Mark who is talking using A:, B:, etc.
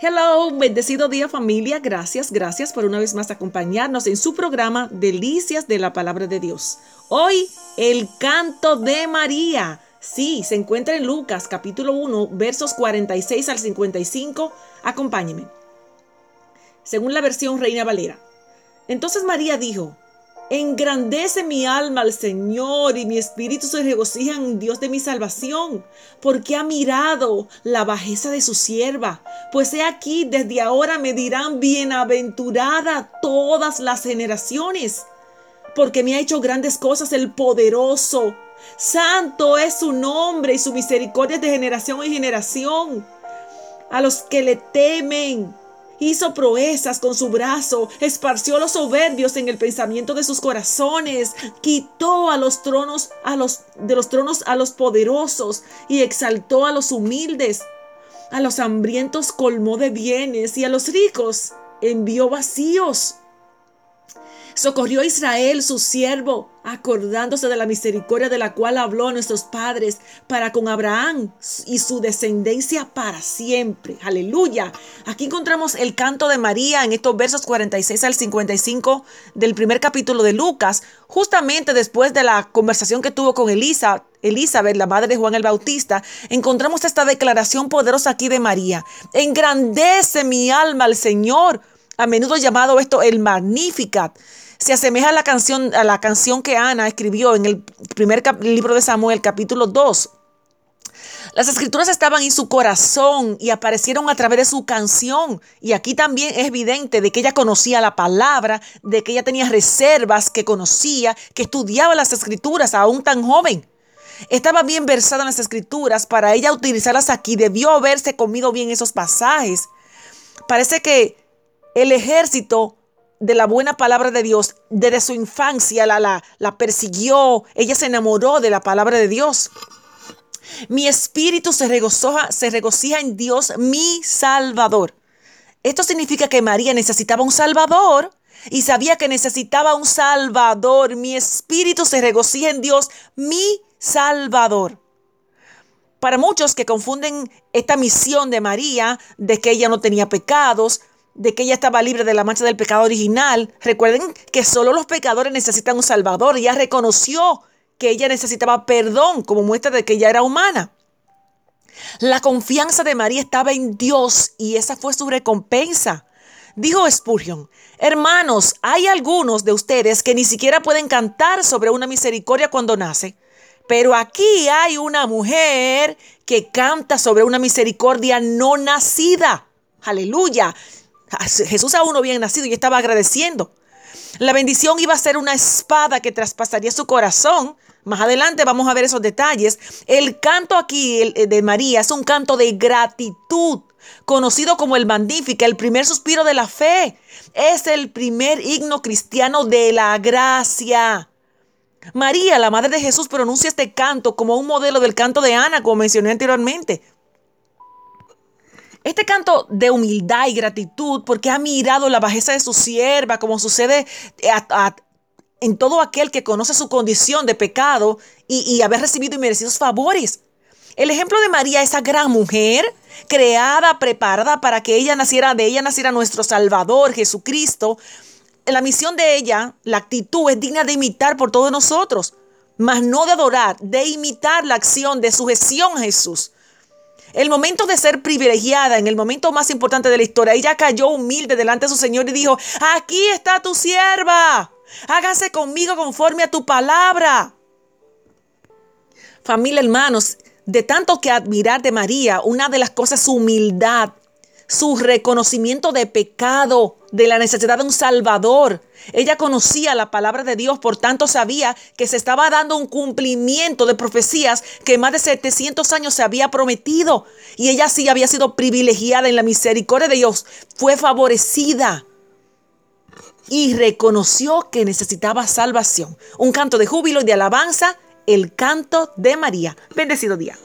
A: Hello, bendecido día familia. Gracias, gracias por una vez más acompañarnos en su programa Delicias de la Palabra de Dios. Hoy, el canto de María. Sí, se encuentra en Lucas capítulo 1, versos 46 al 55. Acompáñeme. Según la versión Reina Valera. Entonces María dijo, Engrandece mi alma al Señor y mi espíritu se regocija en Dios de mi salvación, porque ha mirado la bajeza de su sierva. Pues he aquí, desde ahora me dirán bienaventurada todas las generaciones, porque me ha hecho grandes cosas el poderoso. Santo es su nombre y su misericordia de generación en generación. A los que le temen, hizo proezas con su brazo, esparció los soberbios en el pensamiento de sus corazones, quitó a los tronos a los de los tronos a los poderosos y exaltó a los humildes. A los hambrientos colmó de bienes y a los ricos envió vacíos. Socorrió a Israel, su siervo, acordándose de la misericordia de la cual habló a nuestros padres para con Abraham y su descendencia para siempre. Aleluya. Aquí encontramos el canto de María en estos versos 46 al 55 del primer capítulo de Lucas, justamente después de la conversación que tuvo con Elisa, Elizabeth, la madre de Juan el Bautista, encontramos esta declaración poderosa aquí de María. Engrandece mi alma al Señor, a menudo llamado esto el Magnificat se asemeja a la canción, a la canción que Ana escribió en el primer libro de Samuel, capítulo 2. Las escrituras estaban en su corazón y aparecieron a través de su canción. Y aquí también es evidente de que ella conocía la palabra, de que ella tenía reservas, que conocía, que estudiaba las escrituras aún tan joven. Estaba bien versada en las escrituras para ella utilizarlas aquí. Debió haberse comido bien esos pasajes. Parece que el ejército de la buena palabra de Dios desde su infancia, la, la, la persiguió, ella se enamoró de la palabra de Dios. Mi espíritu se regocija, se regocija en Dios, mi Salvador. Esto significa que María necesitaba un Salvador y sabía que necesitaba un Salvador. Mi espíritu se regocija en Dios, mi Salvador. Para muchos que confunden esta misión de María, de que ella no tenía pecados, de que ella estaba libre de la mancha del pecado original. Recuerden que solo los pecadores necesitan un Salvador. Ella reconoció que ella necesitaba perdón como muestra de que ella era humana. La confianza de María estaba en Dios y esa fue su recompensa. Dijo Spurgeon, hermanos, hay algunos de ustedes que ni siquiera pueden cantar sobre una misericordia cuando nace, pero aquí hay una mujer que canta sobre una misericordia no nacida. Aleluya. Jesús aún no había nacido y estaba agradeciendo. La bendición iba a ser una espada que traspasaría su corazón. Más adelante vamos a ver esos detalles. El canto aquí de María es un canto de gratitud, conocido como el Magnífica, el primer suspiro de la fe. Es el primer himno cristiano de la gracia. María, la madre de Jesús, pronuncia este canto como un modelo del canto de Ana, como mencioné anteriormente. Este canto de humildad y gratitud, porque ha mirado la bajeza de su sierva, como sucede en todo aquel que conoce su condición de pecado y, y haber recibido inmerecidos favores. El ejemplo de María, esa gran mujer, creada, preparada para que ella naciera, de ella naciera nuestro Salvador, Jesucristo. La misión de ella, la actitud es digna de imitar por todos nosotros, mas no de adorar, de imitar la acción de sujeción a Jesús. El momento de ser privilegiada, en el momento más importante de la historia, ella cayó humilde delante de su Señor y dijo, aquí está tu sierva, hágase conmigo conforme a tu palabra. Familia, hermanos, de tanto que admirar de María, una de las cosas es su humildad su reconocimiento de pecado, de la necesidad de un Salvador. Ella conocía la palabra de Dios, por tanto sabía que se estaba dando un cumplimiento de profecías que más de 700 años se había prometido. Y ella sí había sido privilegiada en la misericordia de Dios, fue favorecida y reconoció que necesitaba salvación. Un canto de júbilo y de alabanza, el canto de María. Bendecido día.